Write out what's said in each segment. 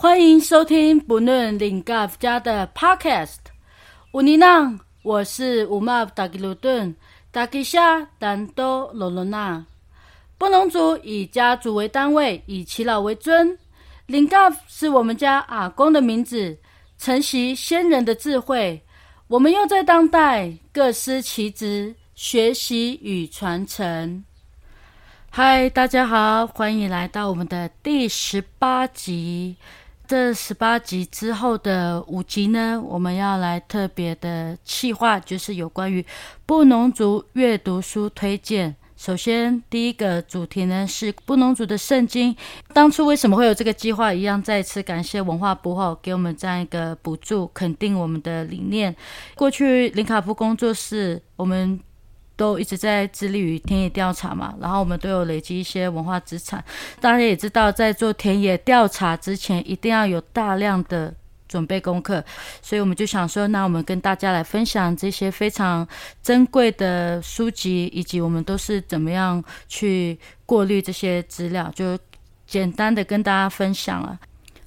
欢迎收听不论林嘎夫家的 Podcast。乌尼娜，我是乌玛达吉鲁顿，达吉夏丹多罗罗娜。布农族以家族为单位，以耆老为尊。林嘎是我们家阿公的名字，承袭先人的智慧。我们又在当代各司其职，学习与传承。嗨，大家好，欢迎来到我们的第十八集。这十八集之后的五集呢，我们要来特别的企划，就是有关于布农族阅读书推荐。首先，第一个主题呢是布农族的圣经。当初为什么会有这个计划？一样再次感谢文化部后给我们这样一个补助，肯定我们的理念。过去林卡夫工作室，我们。都一直在致力于田野调查嘛，然后我们都有累积一些文化资产。大家也知道，在做田野调查之前，一定要有大量的准备功课，所以我们就想说，那我们跟大家来分享这些非常珍贵的书籍，以及我们都是怎么样去过滤这些资料，就简单的跟大家分享了。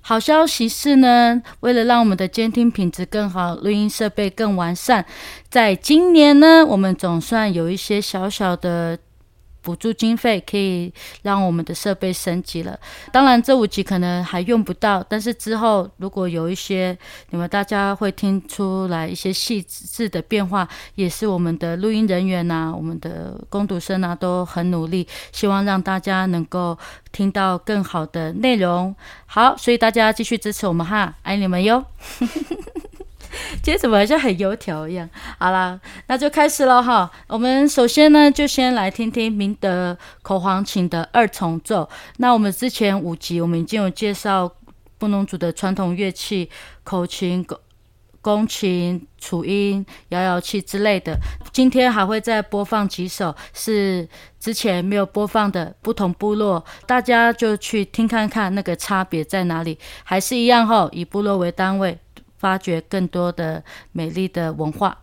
好消息是呢，为了让我们的监听品质更好，录音设备更完善，在今年呢，我们总算有一些小小的。补助经费可以让我们的设备升级了。当然，这五集可能还用不到，但是之后如果有一些你们大家会听出来一些细致的变化，也是我们的录音人员呐，我们的工读生呐都很努力，希望让大家能够听到更好的内容。好，所以大家继续支持我们哈，爱你们哟。今天怎么好像很油条一样？好啦，那就开始了哈。我们首先呢，就先来听听明德口簧琴的二重奏。那我们之前五集我们已经有介绍布农族的传统乐器口琴、弓弓琴、楚音、摇摇器之类的。今天还会再播放几首是之前没有播放的不同部落，大家就去听看看那个差别在哪里。还是一样哈，以部落为单位。发掘更多的美丽的文化。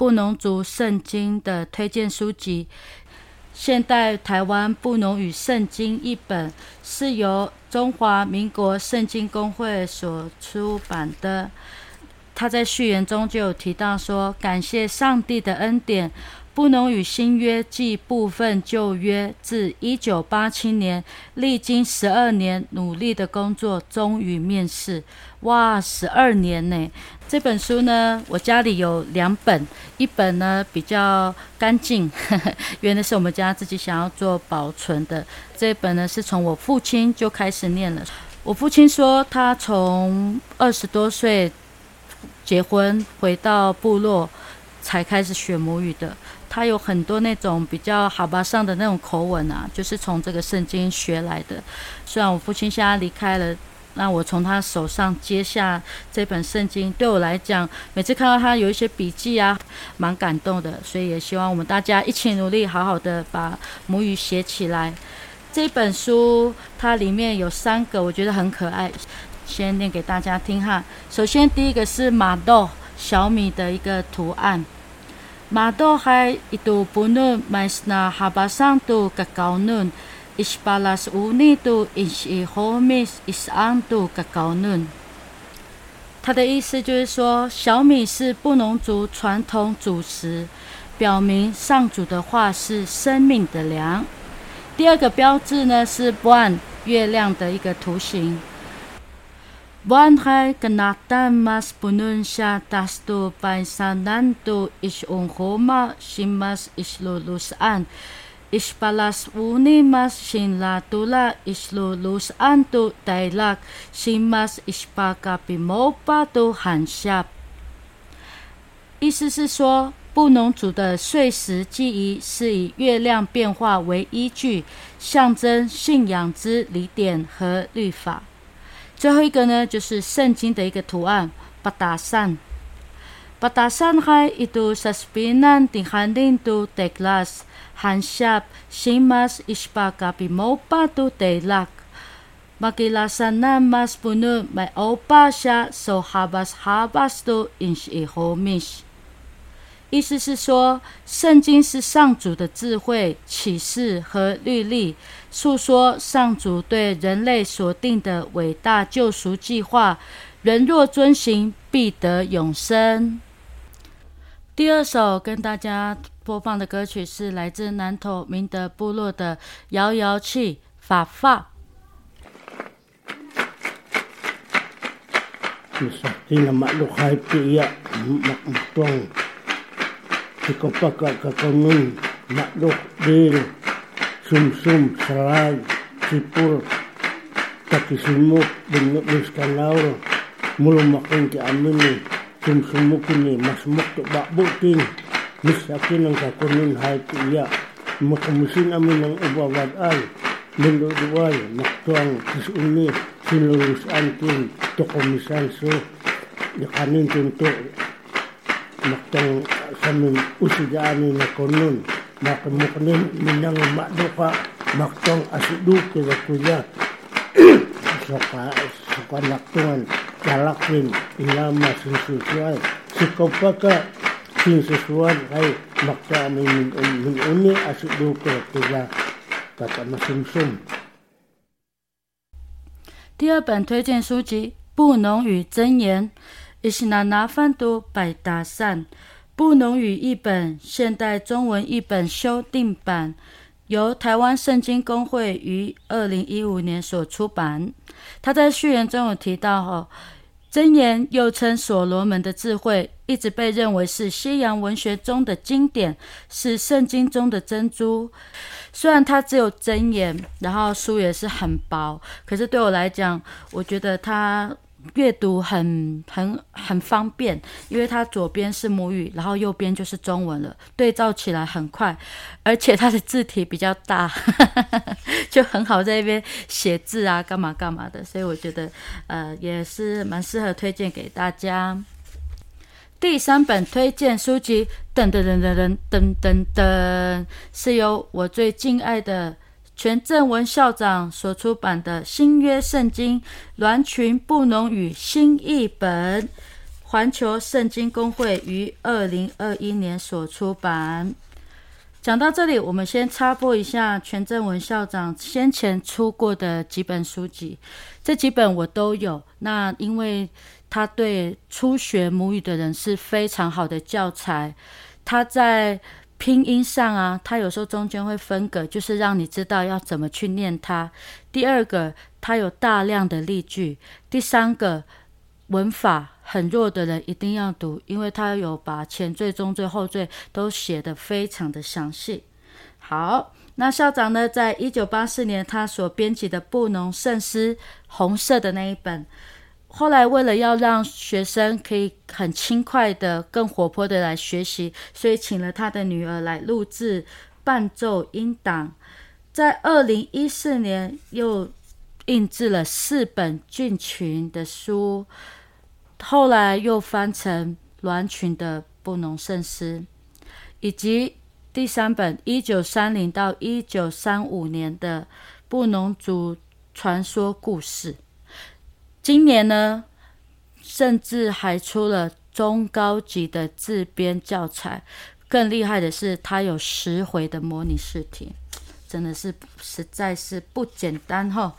布农族圣经的推荐书籍《现代台湾布农语圣经》一本，是由中华民国圣经公会所出版的。他在序言中就有提到说：“感谢上帝的恩典。”布农与新约即部分旧约，自一九八七年历经十二年努力的工作，终于面世。哇，十二年呢！这本书呢，我家里有两本，一本呢比较干净，原来是我们家自己想要做保存的。这本呢是从我父亲就开始念了。我父亲说，他从二十多岁结婚回到部落，才开始学母语的。他有很多那种比较好吧上的那种口吻啊，就是从这个圣经学来的。虽然我父亲现在离开了，那我从他手上接下这本圣经，对我来讲，每次看到他有一些笔记啊，蛮感动的。所以也希望我们大家一起努力，好好的把母语写起来。这本书它里面有三个，我觉得很可爱，先念给大家听哈。首先第一个是马豆小米的一个图案。马多海伊都不能买是那哈巴桑都个的嫩，伊是巴拉是后面伊个。的意思就是说，小米是布农族传统主食，表明上主的话是生命的粮。第二个标志呢是 one 月亮的一个图形。Buan hai kenatan mas punun siya tasto paisanan to isyong homa simas islulusan. Ispalas uni mas sinlatula islulusan to tailak simas ispakapimopa to hansyap。意思是说，布农族的岁时记忆是以月亮变化为依据，象征信仰之理点和律法。最后一个呢，就是圣经的一个图案，巴达山。巴达山海一度是比南定寒冷度的 glas 寒少，新马一时把比毛巴都带落，马吉拉萨南马是不能买欧巴少所哈巴哈巴少，因是好米。意思是说，圣经是上主的智慧、启示和律例，诉说上主对人类所定的伟大救赎计划。人若遵行，必得永生。第二首跟大家播放的歌曲是来自南投明德部落的摇摇器法发。Sikopaka kakanun makdok dil sum-sum kepaka kakangun makdok bil sum sum serai sipur kaki sumuk bengok bis kalaur mulu makin ke amin sum sumuk ini mas mokto tu bak buting mis yakin yang kakangun hai tu iya. Makamusin amin yang ubah wadai Lindo duwal, maktuang kisuni, sinurus antin, tokomisan so, yakanin tuntuk, maktang kami usigani na konon makamuknin minang maduka maktong asiduki na kuya saka saka naktungan kalakin ilama sinsusuan sikopaka sinsusuan ay makta min min uni asiduki na kuya kata masumsum 第二本推荐书籍《布农语真言》， 伊是拿拿翻读百搭善。布农语译本现代中文译本修订版，由台湾圣经公会于二零一五年所出版。他在序言中有提到：“哈，箴言又称所罗门的智慧，一直被认为是西洋文学中的经典，是圣经中的珍珠。虽然它只有箴言，然后书也是很薄，可是对我来讲，我觉得它。”阅读很很很方便，因为它左边是母语，然后右边就是中文了，对照起来很快，而且它的字体比较大，就很好在那边写字啊，干嘛干嘛的，所以我觉得呃也是蛮适合推荐给大家。第三本推荐书籍，噔噔噔噔噔噔噔噔，是由我最敬爱的。全正文校长所出版的新约圣经《栾群布农语新译本》，环球圣经公会于二零二一年所出版。讲到这里，我们先插播一下全正文校长先前出过的几本书籍，这几本我都有。那因为他对初学母语的人是非常好的教材，他在拼音上啊，他有时候中间会分隔，就是让你知道要怎么去念它。第二个，他有大量的例句；第三个，文法。很弱的人一定要读，因为他有把前缀、中缀、后缀都写得非常的详细。好，那校长呢，在一九八四年他所编辑的布农圣诗红色的那一本，后来为了要让学生可以很轻快的、更活泼的来学习，所以请了他的女儿来录制伴奏音档。在二零一四年又印制了四本俊群的书。后来又翻成栾群的布农圣诗，以及第三本一九三零到一九三五年的布农族传说故事。今年呢，甚至还出了中高级的自编教材。更厉害的是，它有十回的模拟试题，真的是实在是不简单哈。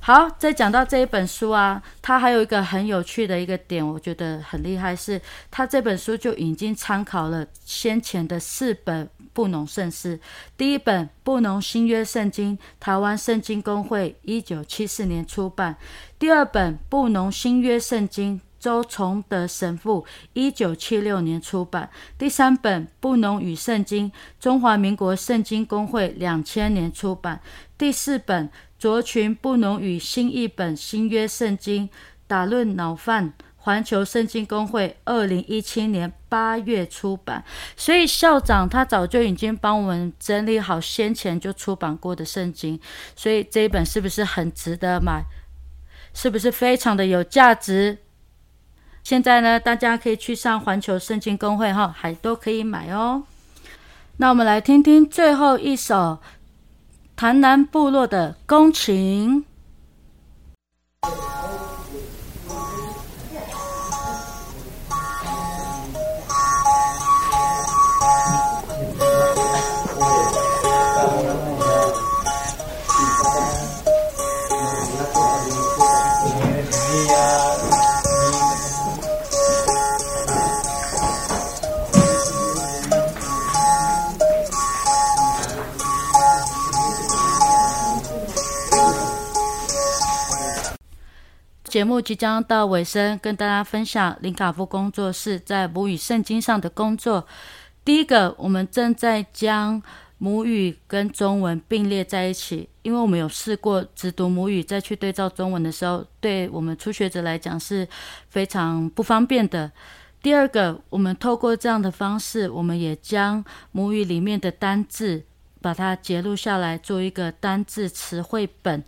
好，再讲到这一本书啊，它还有一个很有趣的一个点，我觉得很厉害，是它这本书就已经参考了先前的四本布农圣诗。第一本布农新约圣经，台湾圣经公会一九七四年出版；第二本布农新约圣经，周崇德神父一九七六年出版；第三本布农与圣经，中华民国圣经公会两千年出版；第四本。卓群布农与新译本新约圣经打论脑饭环球圣经公会二零一七年八月出版，所以校长他早就已经帮我们整理好先前就出版过的圣经，所以这一本是不是很值得买？是不是非常的有价值？现在呢，大家可以去上环球圣经公会哈，还都可以买哦。那我们来听听最后一首。潭南部落的宫琴。节目即将到尾声，跟大家分享林卡夫工作室在母语圣经上的工作。第一个，我们正在将母语跟中文并列在一起，因为我们有试过只读母语再去对照中文的时候，对我们初学者来讲是非常不方便的。第二个，我们透过这样的方式，我们也将母语里面的单字把它截录下来，做一个单字词汇本。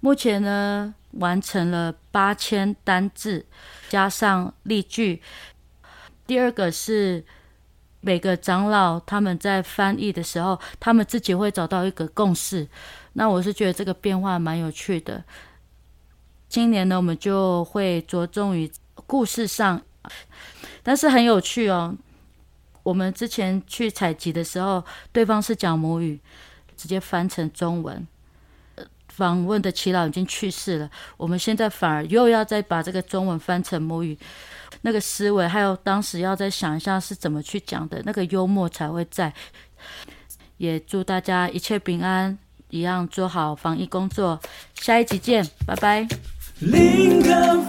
目前呢。完成了八千单字，加上例句。第二个是每个长老他们在翻译的时候，他们自己会找到一个共识。那我是觉得这个变化蛮有趣的。今年呢，我们就会着重于故事上，但是很有趣哦。我们之前去采集的时候，对方是讲母语，直接翻成中文。访问的耆老已经去世了，我们现在反而又要再把这个中文翻成母语，那个思维还有当时要再想一下是怎么去讲的，那个幽默才会在。也祝大家一切平安，一样做好防疫工作。下一集见，拜拜。linga